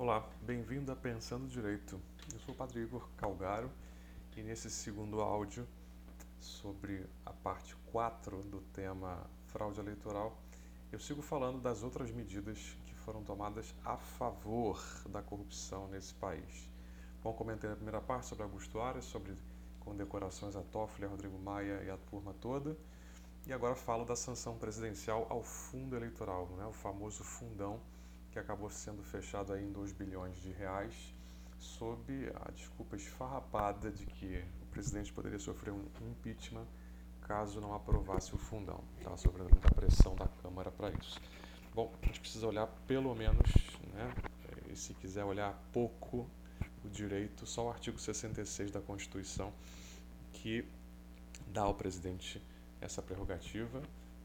Olá, bem-vindo a Pensando Direito. Eu sou o Padre Igor Calgaro e nesse segundo áudio sobre a parte 4 do tema fraude eleitoral, eu sigo falando das outras medidas que foram tomadas a favor da corrupção nesse país. Bom, comentei na primeira parte sobre Augusto Aras, sobre condecorações a Toffoli, a Rodrigo Maia e a turma toda. E agora falo da sanção presidencial ao fundo eleitoral, né? o famoso fundão que acabou sendo fechado aí em 2 bilhões de reais, sob a desculpa esfarrapada de que o presidente poderia sofrer um impeachment caso não aprovasse o fundão. Estava sofrendo muita pressão da Câmara para isso. Bom, a gente precisa olhar pelo menos, né, e se quiser olhar pouco o direito, só o artigo 66 da Constituição que dá ao presidente essa prerrogativa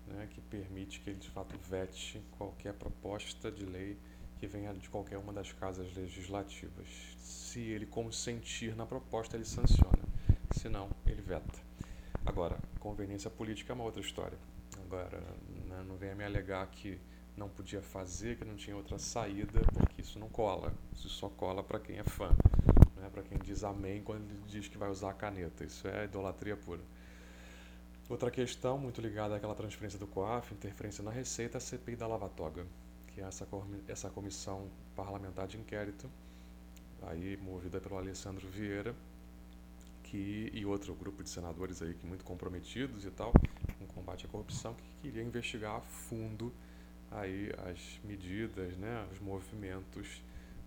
né, que permite que ele de fato vete qualquer proposta de lei que venha de qualquer uma das casas legislativas. Se ele consentir na proposta, ele sanciona, se não, ele veta. Agora, conveniência política é uma outra história. Agora, né, não venha me alegar que não podia fazer, que não tinha outra saída, porque isso não cola. Isso só cola para quem é fã, né, para quem diz amém quando diz que vai usar a caneta. Isso é idolatria pura. Outra questão muito ligada àquela transferência do COAF, interferência na Receita, a CPI da Lava Toga, que é essa, essa comissão parlamentar de inquérito, aí movida pelo Alessandro Vieira, que, e outro grupo de senadores aí que muito comprometidos e tal, com combate à corrupção, que queria investigar a fundo aí as medidas, né, os movimentos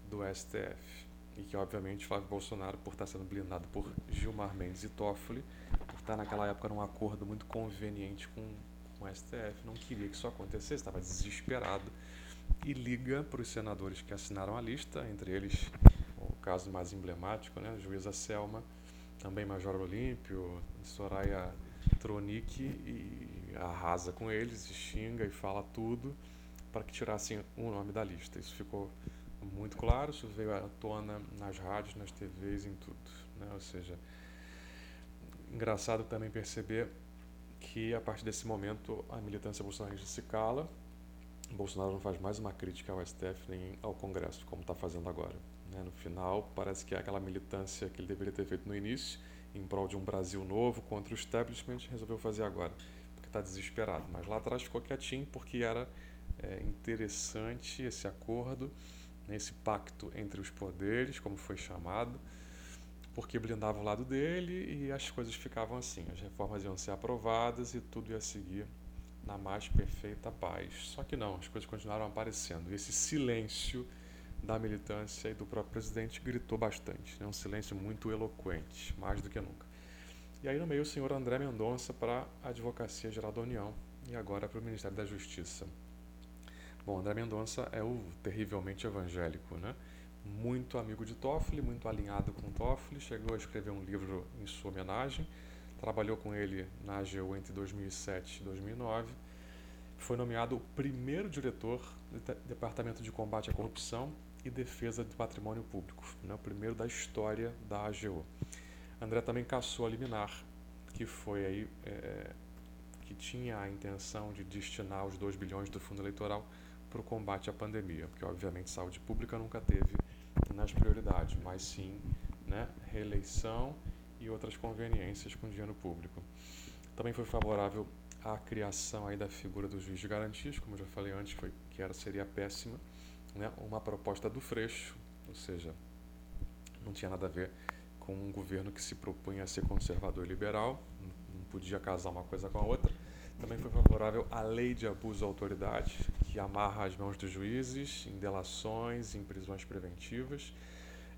do STF. E que, obviamente, Flávio Bolsonaro, por estar sendo blindado por Gilmar Mendes e Toffoli, está naquela época num acordo muito conveniente com, com o STF, não queria que isso acontecesse, estava desesperado e liga para os senadores que assinaram a lista, entre eles o caso mais emblemático, né, a juíza Selma, também Major Olímpio, Soraya Tronic, e arrasa com eles, e xinga e fala tudo para que tirassem o nome da lista. Isso ficou muito claro, isso veio à tona nas rádios, nas TVs, em tudo. Né? Ou seja, engraçado também perceber que a partir desse momento a militância bolsonarista se cala. Bolsonaro não faz mais uma crítica ao STF nem ao Congresso, como está fazendo agora. Né? No final, parece que é aquela militância que ele deveria ter feito no início, em prol de um Brasil novo contra o establishment, resolveu fazer agora, porque está desesperado. Mas lá atrás ficou quietinho porque era é, interessante esse acordo, né? esse pacto entre os poderes, como foi chamado porque blindava o lado dele e as coisas ficavam assim. As reformas iam ser aprovadas e tudo ia seguir na mais perfeita paz. Só que não, as coisas continuaram aparecendo. E esse silêncio da militância e do próprio presidente gritou bastante. Né? Um silêncio muito eloquente, mais do que nunca. E aí no meio o senhor André Mendonça para a Advocacia Geral da União e agora para o Ministério da Justiça. Bom, André Mendonça é o terrivelmente evangélico, né? Muito amigo de Toffoli, muito alinhado com Toffoli, chegou a escrever um livro em sua homenagem, trabalhou com ele na AGU entre 2007 e 2009, foi nomeado o primeiro diretor do Departamento de Combate à Corrupção e Defesa do Patrimônio Público, né, o primeiro da história da AGU. André também caçou a liminar, que foi aí é, que tinha a intenção de destinar os 2 bilhões do fundo eleitoral para o combate à pandemia, porque obviamente saúde pública nunca teve nas prioridades, mas sim né, reeleição e outras conveniências com dinheiro público. Também foi favorável à criação aí da figura do juiz de garantias, como eu já falei antes, foi, que era, seria péssima, né, uma proposta do Freixo, ou seja, não tinha nada a ver com um governo que se propunha a ser conservador e liberal, não podia casar uma coisa com a outra. Também foi favorável à lei de abuso de autoridade, que amarra as mãos dos juízes em delações, em prisões preventivas.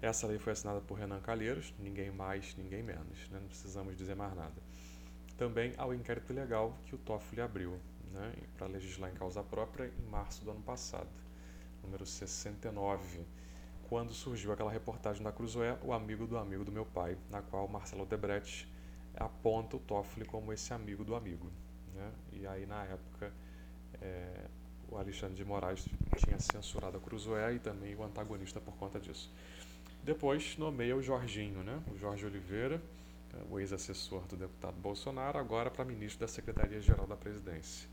Essa lei foi assinada por Renan Calheiros, ninguém mais, ninguém menos, né? não precisamos dizer mais nada. Também ao inquérito legal que o Toffoli abriu né? para legislar em causa própria em março do ano passado, número 69, quando surgiu aquela reportagem da Cruzoé, O Amigo do Amigo do Meu Pai, na qual Marcelo Debrecht aponta o Toffoli como esse amigo do amigo. Né? E aí, na época, é, o Alexandre de Moraes tinha censurado a Cruzoé e também o antagonista por conta disso. Depois nomeia o Jorginho, né? o Jorge Oliveira, o ex-assessor do deputado Bolsonaro, agora para ministro da Secretaria-Geral da Presidência.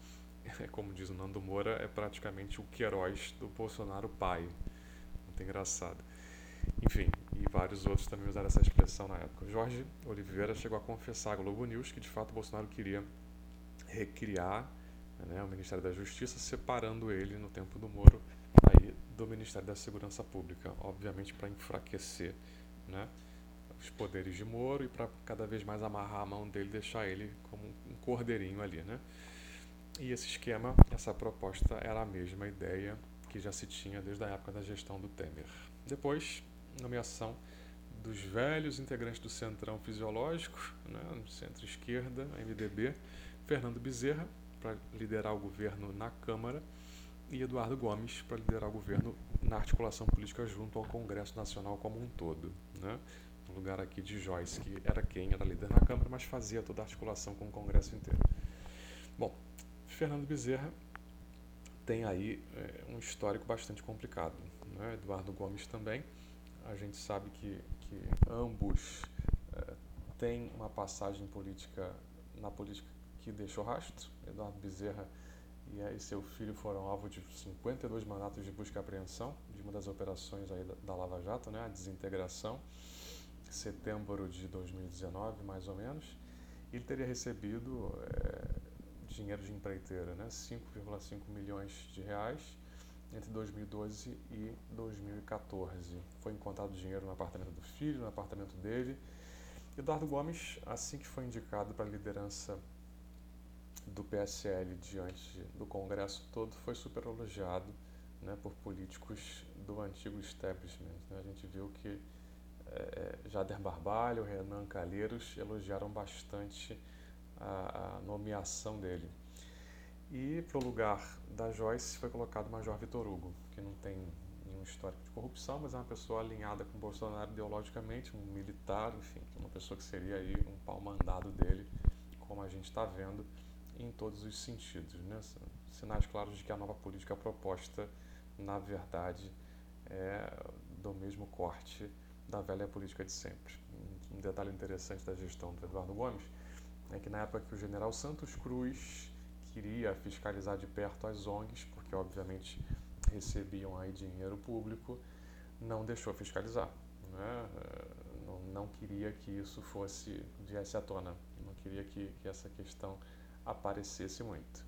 Como diz o Nando Moura, é praticamente o Queiroz do Bolsonaro pai. muito engraçado. Enfim, e vários outros também usaram essa expressão na época. Jorge Oliveira chegou a confessar à Globo News que de fato Bolsonaro queria recriar né, o Ministério da Justiça, separando ele no tempo do Moro aí, do Ministério da Segurança Pública, obviamente para enfraquecer né, os poderes de Moro e para cada vez mais amarrar a mão dele, deixar ele como um cordeirinho ali. Né? E esse esquema, essa proposta era a mesma ideia que já se tinha desde a época da gestão do Temer. Depois, nomeação dos velhos integrantes do Centrão Fisiológico, né, centro-esquerda, MDB, Fernando Bezerra, para liderar o governo na Câmara, e Eduardo Gomes, para liderar o governo na articulação política junto ao Congresso Nacional como um todo. Né? No lugar aqui de Joyce, que era quem era líder na Câmara, mas fazia toda a articulação com o Congresso inteiro. Bom, Fernando Bezerra tem aí é, um histórico bastante complicado. Né? Eduardo Gomes também. A gente sabe que, que ambos é, têm uma passagem política na política que deixou rastro. Eduardo Bezerra e aí seu filho foram alvo de 52 mandatos de busca e apreensão de uma das operações aí da, da Lava Jato, né? a desintegração, setembro de 2019, mais ou menos. Ele teria recebido é, dinheiro de empreiteira, né? 5,5 milhões de reais entre 2012 e 2014. Foi encontrado dinheiro no apartamento do filho, no apartamento dele. Eduardo Gomes, assim que foi indicado para a liderança do PSL diante do Congresso todo, foi super elogiado né, por políticos do antigo establishment. Né? A gente viu que é, Jader Barbalho, Renan Calheiros elogiaram bastante a, a nomeação dele. E para o lugar da Joyce foi colocado o Major Vitor Hugo, que não tem nenhum histórico de corrupção, mas é uma pessoa alinhada com Bolsonaro ideologicamente, um militar, enfim, uma pessoa que seria aí um pau mandado dele, como a gente está vendo em todos os sentidos. Né? Sinais claros de que a nova política proposta, na verdade, é do mesmo corte da velha política de sempre. Um detalhe interessante da gestão do Eduardo Gomes é que na época que o general Santos Cruz queria fiscalizar de perto as ONGs, porque obviamente recebiam aí dinheiro público, não deixou fiscalizar. Né? Não, não, queria que isso fosse viesse à tona, não queria que, que essa questão aparecesse muito.